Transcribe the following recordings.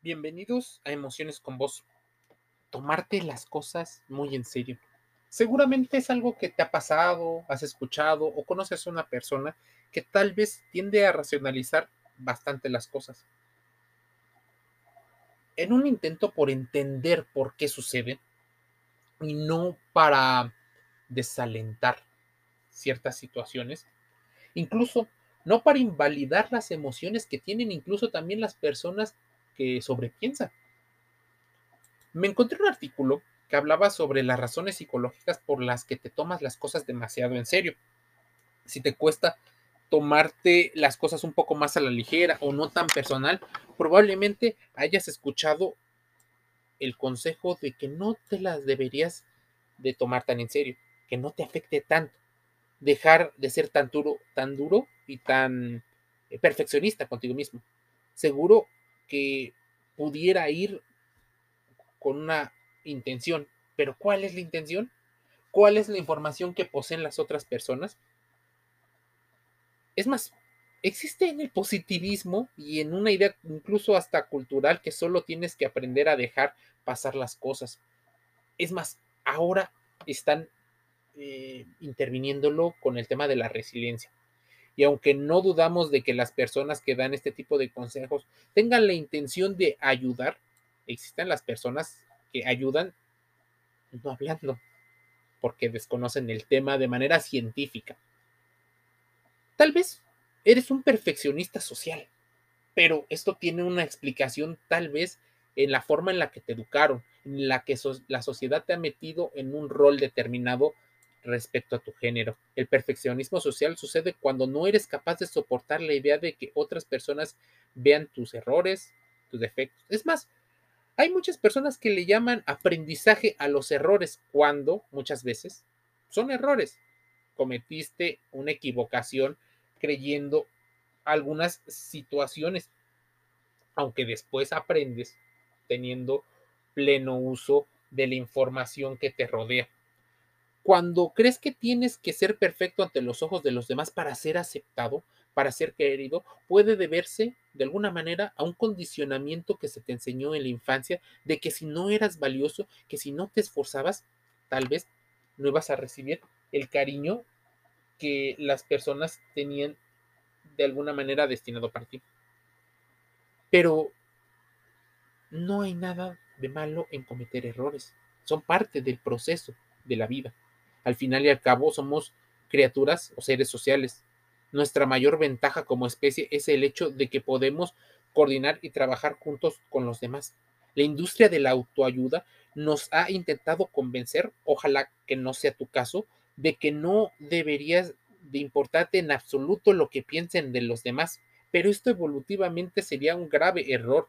Bienvenidos a Emociones con Vos. Tomarte las cosas muy en serio. Seguramente es algo que te ha pasado, has escuchado o conoces a una persona que tal vez tiende a racionalizar bastante las cosas. En un intento por entender por qué sucede y no para desalentar ciertas situaciones, incluso no para invalidar las emociones que tienen incluso también las personas que sobrepiensa. Me encontré un artículo que hablaba sobre las razones psicológicas por las que te tomas las cosas demasiado en serio. Si te cuesta tomarte las cosas un poco más a la ligera o no tan personal, probablemente hayas escuchado el consejo de que no te las deberías de tomar tan en serio, que no te afecte tanto, dejar de ser tan duro, tan duro y tan eh, perfeccionista contigo mismo. Seguro que pudiera ir con una intención. Pero ¿cuál es la intención? ¿Cuál es la información que poseen las otras personas? Es más, existe en el positivismo y en una idea incluso hasta cultural que solo tienes que aprender a dejar pasar las cosas. Es más, ahora están eh, interviniéndolo con el tema de la resiliencia. Y aunque no dudamos de que las personas que dan este tipo de consejos tengan la intención de ayudar, existen las personas que ayudan no hablando, porque desconocen el tema de manera científica. Tal vez eres un perfeccionista social, pero esto tiene una explicación tal vez en la forma en la que te educaron, en la que la sociedad te ha metido en un rol determinado respecto a tu género. El perfeccionismo social sucede cuando no eres capaz de soportar la idea de que otras personas vean tus errores, tus defectos. Es más, hay muchas personas que le llaman aprendizaje a los errores cuando muchas veces son errores. Cometiste una equivocación creyendo algunas situaciones, aunque después aprendes teniendo pleno uso de la información que te rodea. Cuando crees que tienes que ser perfecto ante los ojos de los demás para ser aceptado, para ser querido, puede deberse de alguna manera a un condicionamiento que se te enseñó en la infancia de que si no eras valioso, que si no te esforzabas, tal vez no ibas a recibir el cariño que las personas tenían de alguna manera destinado para ti. Pero no hay nada de malo en cometer errores. Son parte del proceso de la vida. Al final y al cabo somos criaturas o seres sociales. Nuestra mayor ventaja como especie es el hecho de que podemos coordinar y trabajar juntos con los demás. La industria de la autoayuda nos ha intentado convencer, ojalá que no sea tu caso, de que no deberías de importarte en absoluto lo que piensen de los demás, pero esto evolutivamente sería un grave error.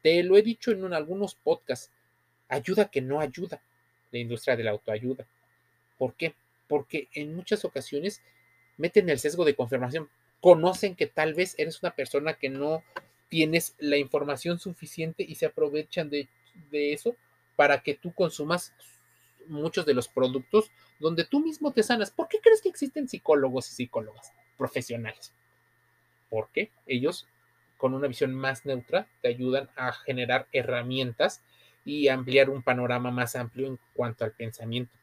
Te lo he dicho en algunos podcasts. Ayuda que no ayuda la industria de la autoayuda. ¿Por qué? Porque en muchas ocasiones meten el sesgo de confirmación. Conocen que tal vez eres una persona que no tienes la información suficiente y se aprovechan de, eso para que tú consumas muchos de los productos donde tú mismo te sanas. ¿Por qué crees que existen psicólogos y psicólogas profesionales? Porque ellos, con una visión más neutra, te ayudan a generar herramientas y ampliar un panorama más amplio en cuanto al pensamiento.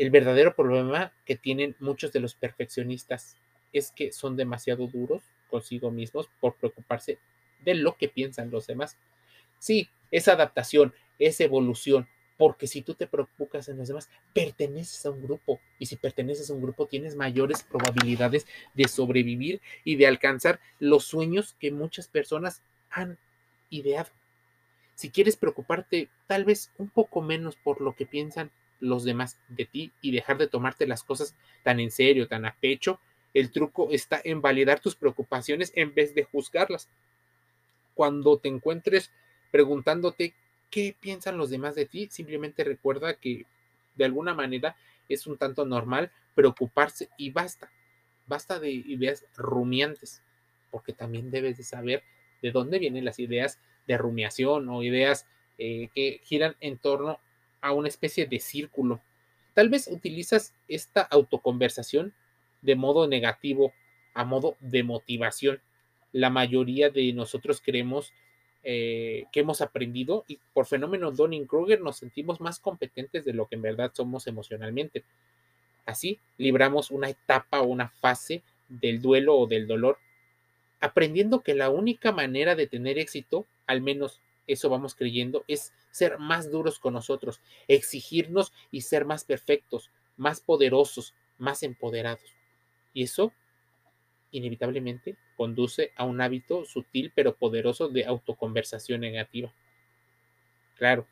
El verdadero problema que tienen muchos de los perfeccionistas es que son demasiado duros consigo mismos por preocuparse de lo que piensan los demás. Sí, es adaptación, es evolución, porque si tú te preocupas en los demás, perteneces a un grupo y si perteneces a un grupo tienes mayores probabilidades de sobrevivir y de alcanzar los sueños que muchas personas han ideado. Si quieres preocuparte tal vez un poco menos por lo que piensan los demás de ti y dejar de tomarte las cosas tan en serio, tan a pecho. El truco está en validar tus preocupaciones en vez de juzgarlas. Cuando te encuentres preguntándote qué piensan los demás de ti, simplemente recuerda que de alguna manera es un tanto normal preocuparse y basta. Basta de ideas rumiantes, porque también debes de saber de dónde vienen las ideas de rumiación o ideas eh, que giran en torno a una especie de círculo. Tal vez utilizas esta autoconversación de modo negativo, a modo de motivación. La mayoría de nosotros creemos eh, que hemos aprendido y por fenómeno Donning-Kruger nos sentimos más competentes de lo que en verdad somos emocionalmente. Así libramos una etapa o una fase del duelo o del dolor, aprendiendo que la única manera de tener éxito, al menos eso vamos creyendo, es ser más duros con nosotros, exigirnos y ser más perfectos, más poderosos, más empoderados. Y eso inevitablemente conduce a un hábito sutil pero poderoso de autoconversación negativa. Claro,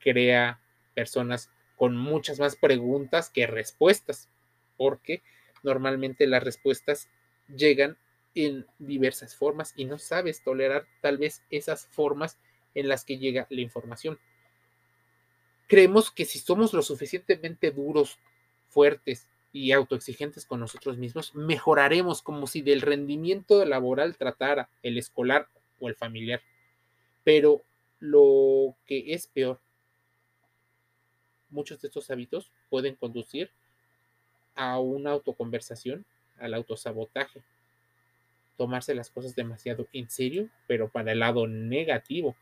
crea personas con muchas más preguntas que respuestas, porque normalmente las respuestas llegan en diversas formas y no sabes tolerar tal vez esas formas en las que llega la información. Creemos que si somos lo suficientemente duros, fuertes y autoexigentes con nosotros mismos, mejoraremos como si del rendimiento laboral tratara el escolar o el familiar. Pero lo que es peor, muchos de estos hábitos pueden conducir a una autoconversación, al autosabotaje, tomarse las cosas demasiado en serio, pero para el lado negativo.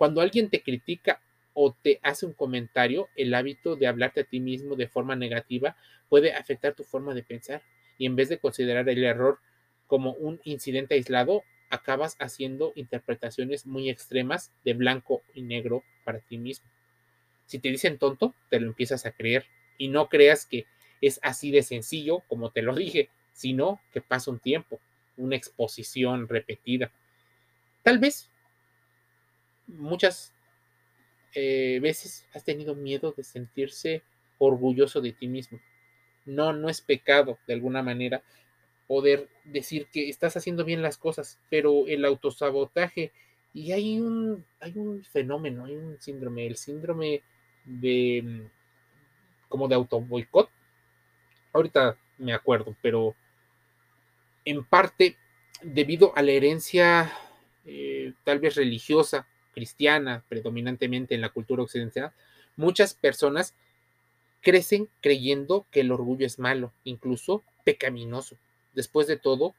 Cuando alguien te critica o te hace un comentario, el hábito de hablarte a ti mismo de forma negativa puede afectar tu forma de pensar y en vez de considerar el error como un incidente aislado, acabas haciendo interpretaciones muy extremas de blanco y negro para ti mismo. Si te dicen tonto, te lo empiezas a creer y no creas que es así de sencillo como te lo dije, sino que pasa un tiempo, una exposición repetida. Tal vez muchas eh, veces has tenido miedo de sentirse orgulloso de ti mismo. No, no es pecado de alguna manera poder decir que estás haciendo bien las cosas, pero el autosabotaje, y hay un, hay un fenómeno, hay un síndrome, el síndrome de como de auto boicot. Ahorita me acuerdo, pero en parte debido a la herencia eh, tal vez religiosa cristiana, predominantemente en la cultura occidental, muchas personas crecen creyendo que el orgullo es malo, incluso pecaminoso. Después de todo,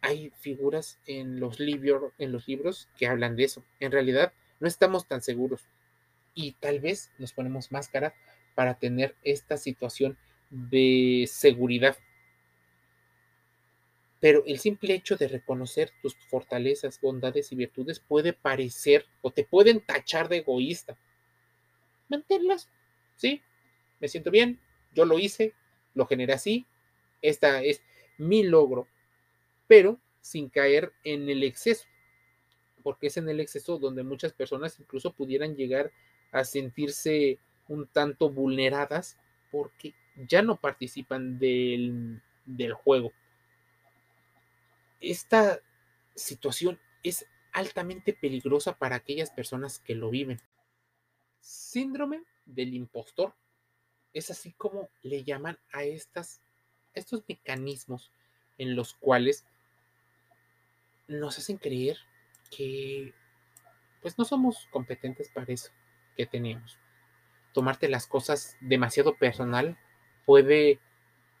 hay figuras en los, libros, en los libros que hablan de eso. En realidad, no estamos tan seguros y tal vez nos ponemos máscara para tener esta situación de seguridad pero el simple hecho de reconocer tus fortalezas, bondades y virtudes puede parecer o te pueden tachar de egoísta. Manténlas, sí, me siento bien, yo lo hice, lo generé así, esta es mi logro, pero sin caer en el exceso, porque es en el exceso donde muchas personas incluso pudieran llegar a sentirse un tanto vulneradas porque ya no participan del, del juego esta situación es altamente peligrosa para aquellas personas que lo viven. Síndrome del impostor es así como le llaman a estas, estos mecanismos en los cuales nos hacen creer que pues no somos competentes para eso que tenemos. Tomarte las cosas demasiado personal puede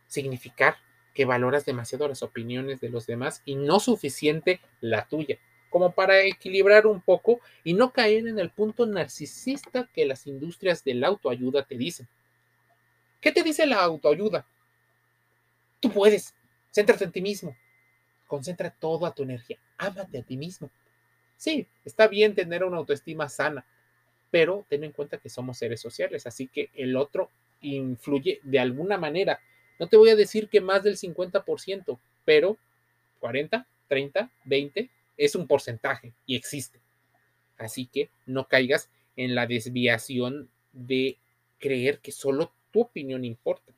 significar que valoras demasiado las opiniones de los demás y no suficiente la tuya, como para equilibrar un poco y no caer en el punto narcisista que las industrias de la autoayuda te dicen. ¿Qué te dice la autoayuda? Tú puedes, céntrate en ti mismo, concentra toda tu energía, ámate a ti mismo. Sí, está bien tener una autoestima sana, pero ten en cuenta que somos seres sociales, así que el otro influye de alguna manera no te voy a decir que más del 50%, pero 40, 30, 20 es un porcentaje y existe. Así que no caigas en la desviación de creer que solo tu opinión importa.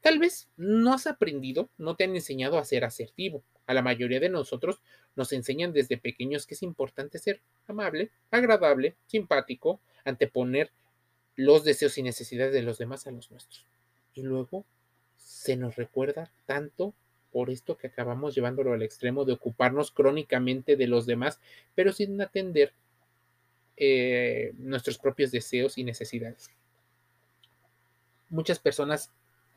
Tal vez no has aprendido, no te han enseñado a ser asertivo. A la mayoría de nosotros nos enseñan desde pequeños que es importante ser amable, agradable, simpático, anteponer los deseos y necesidades de los demás a los nuestros y luego se nos recuerda tanto por esto que acabamos llevándolo al extremo de ocuparnos crónicamente de los demás, pero sin atender eh, nuestros propios deseos y necesidades. Muchas personas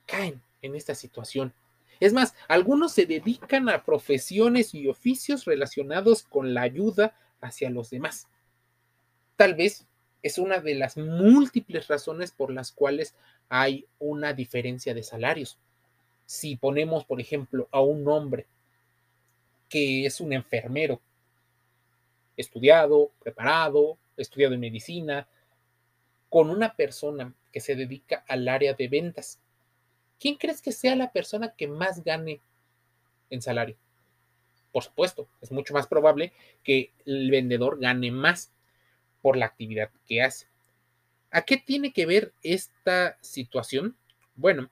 caen en esta situación Es más, algunos se dedican a profesiones y oficios relacionados con la ayuda hacia los demás. Tal vez es una de las múltiples razones por las cuales hay una diferencia de salarios. Si ponemos, por ejemplo, a un hombre que es un enfermero, estudiado, preparado, estudiado en medicina, con una persona que se dedica al área de ventas, ¿quién crees que sea la persona que más gane en salario? Por supuesto, es mucho más probable que el vendedor gane más por la actividad que hace. ¿A qué tiene que ver esta situación? Bueno,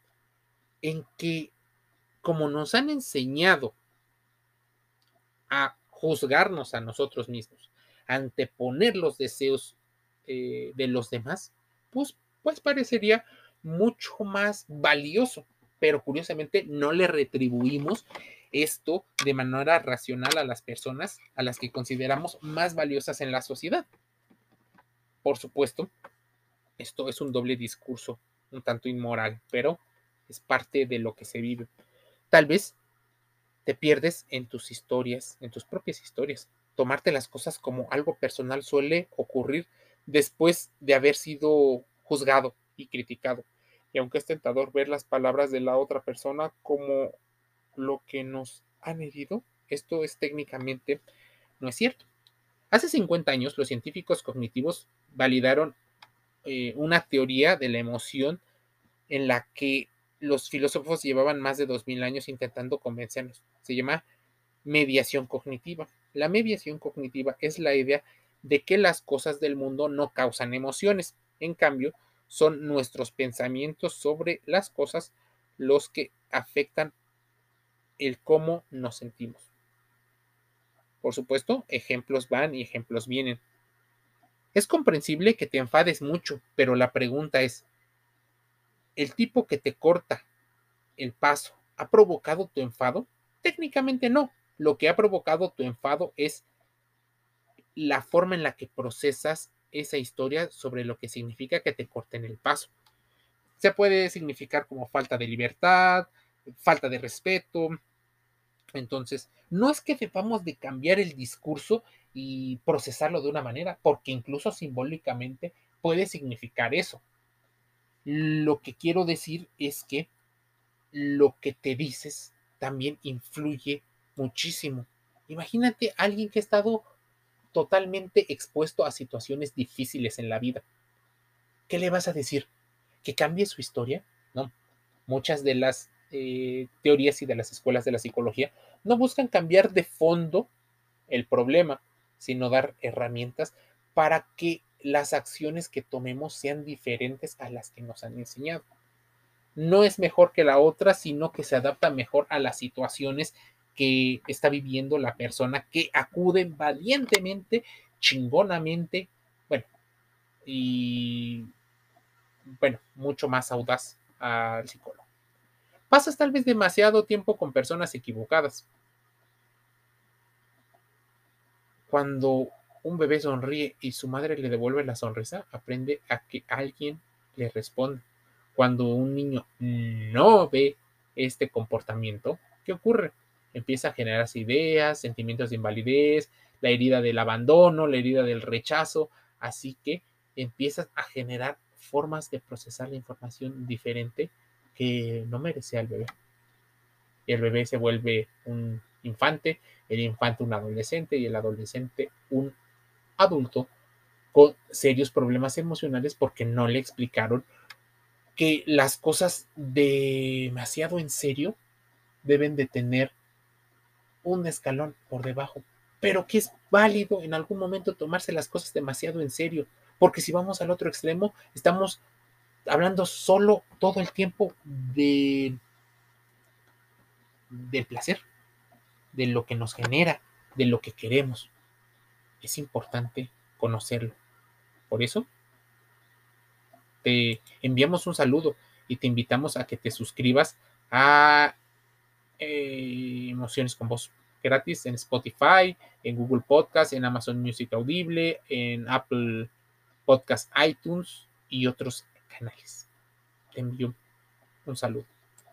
en que como nos han enseñado a juzgarnos a nosotros mismos, anteponer los deseos eh, de los demás, pues, pues parecería mucho más valioso, pero curiosamente no le retribuimos esto de manera racional a las personas a las que consideramos más valiosas en la sociedad. Por supuesto, esto es un doble discurso, un tanto inmoral, pero es parte de lo que se vive. Tal vez te pierdes en tus historias, en tus propias historias. Tomarte las cosas como algo personal suele ocurrir después de haber sido juzgado y criticado. Y aunque es tentador ver las palabras de la otra persona como lo que nos han herido, esto es técnicamente no es cierto. Hace 50 años los científicos cognitivos validaron eh, una teoría de la emoción en la que los filósofos llevaban más de 2000 años intentando convencernos. Se llama mediación cognitiva. La mediación cognitiva es la idea de que las cosas del mundo no causan emociones. En cambio, son nuestros pensamientos sobre las cosas los que afectan el cómo nos sentimos. Por supuesto, ejemplos van y ejemplos vienen. Es comprensible que te enfades mucho, pero la pregunta es, ¿el tipo que te corta el paso ha provocado tu enfado? Técnicamente no. Lo que ha provocado tu enfado es la forma en la que procesas esa historia sobre lo que significa que te corten el paso. Se puede significar como falta de libertad, falta de respeto. Entonces, no es que debamos de cambiar el discurso y procesarlo de una manera, porque incluso simbólicamente puede significar eso. Lo que quiero decir es que lo que te dices también influye muchísimo. Imagínate a alguien que ha estado totalmente expuesto a situaciones difíciles en la vida. ¿Qué le vas a decir? ¿Que cambie su historia? No. Muchas de las eh, teorías y de las escuelas de la psicología no buscan cambiar de fondo el problema, sino dar herramientas para que las acciones que tomemos sean diferentes a las que nos han enseñado. No es mejor que la otra, sino que se adapta mejor a las situaciones que está viviendo la persona que acude valientemente, chingonamente, bueno, y bueno, mucho más audaz al psicólogo. Pasas tal vez demasiado tiempo con personas equivocadas. Cuando un bebé sonríe y su madre le devuelve la sonrisa, aprende a que alguien le responde. Cuando un niño no ve este comportamiento, ¿qué ocurre? Empieza a generar ideas, sentimientos de invalidez, la herida del abandono, la herida del rechazo, así que empiezas a generar formas de procesar la información diferente que no merece al bebé. El bebé se vuelve un infante, el infante un adolescente y el adolescente un adulto con serios problemas emocionales porque no le explicaron que las cosas demasiado en serio deben de tener un escalón por debajo, pero que es válido en algún momento tomarse las cosas demasiado en serio, porque si vamos al otro extremo, estamos hablando solo todo el tiempo de del placer, de lo que nos genera, de lo que queremos. Es importante conocerlo. Por eso, te enviamos un saludo y te invitamos a que te suscribas a eh, Emociones con Voz gratis en Spotify, en Google Podcast, en Amazon Music Audible, en Apple Podcast iTunes y otros canales. Te envío un saludo.